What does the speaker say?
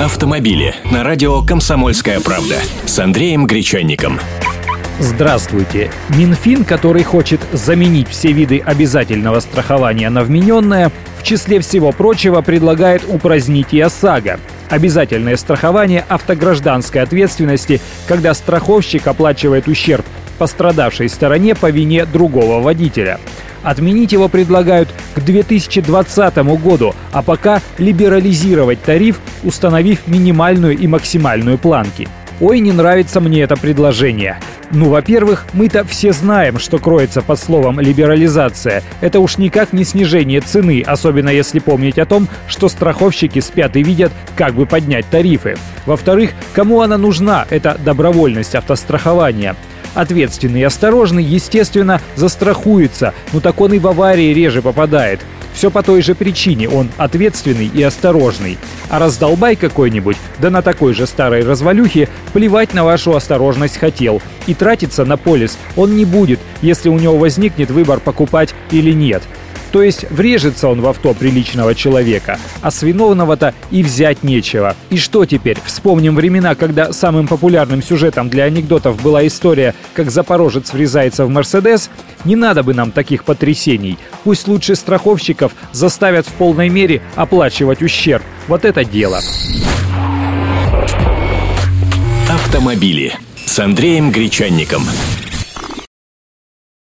Автомобили на радио «Комсомольская правда» с Андреем Гречанником. Здравствуйте. Минфин, который хочет заменить все виды обязательного страхования на вмененное, в числе всего прочего предлагает упразднить и ОСАГО. Обязательное страхование автогражданской ответственности, когда страховщик оплачивает ущерб пострадавшей стороне по вине другого водителя. Отменить его предлагают к 2020 году, а пока либерализировать тариф, установив минимальную и максимальную планки. Ой, не нравится мне это предложение. Ну, во-первых, мы-то все знаем, что кроется под словом «либерализация». Это уж никак не снижение цены, особенно если помнить о том, что страховщики спят и видят, как бы поднять тарифы. Во-вторых, кому она нужна, эта добровольность автострахования? Ответственный и осторожный, естественно, застрахуется, но так он и в аварии реже попадает. Все по той же причине, он ответственный и осторожный. А раздолбай какой-нибудь, да на такой же старой развалюхе, плевать на вашу осторожность хотел. И тратиться на полис он не будет, если у него возникнет выбор покупать или нет. То есть врежется он в авто приличного человека, а с виновного-то и взять нечего. И что теперь? Вспомним времена, когда самым популярным сюжетом для анекдотов была история, как запорожец врезается в Мерседес. Не надо бы нам таких потрясений. Пусть лучше страховщиков заставят в полной мере оплачивать ущерб. Вот это дело. Автомобили с Андреем Гречанником.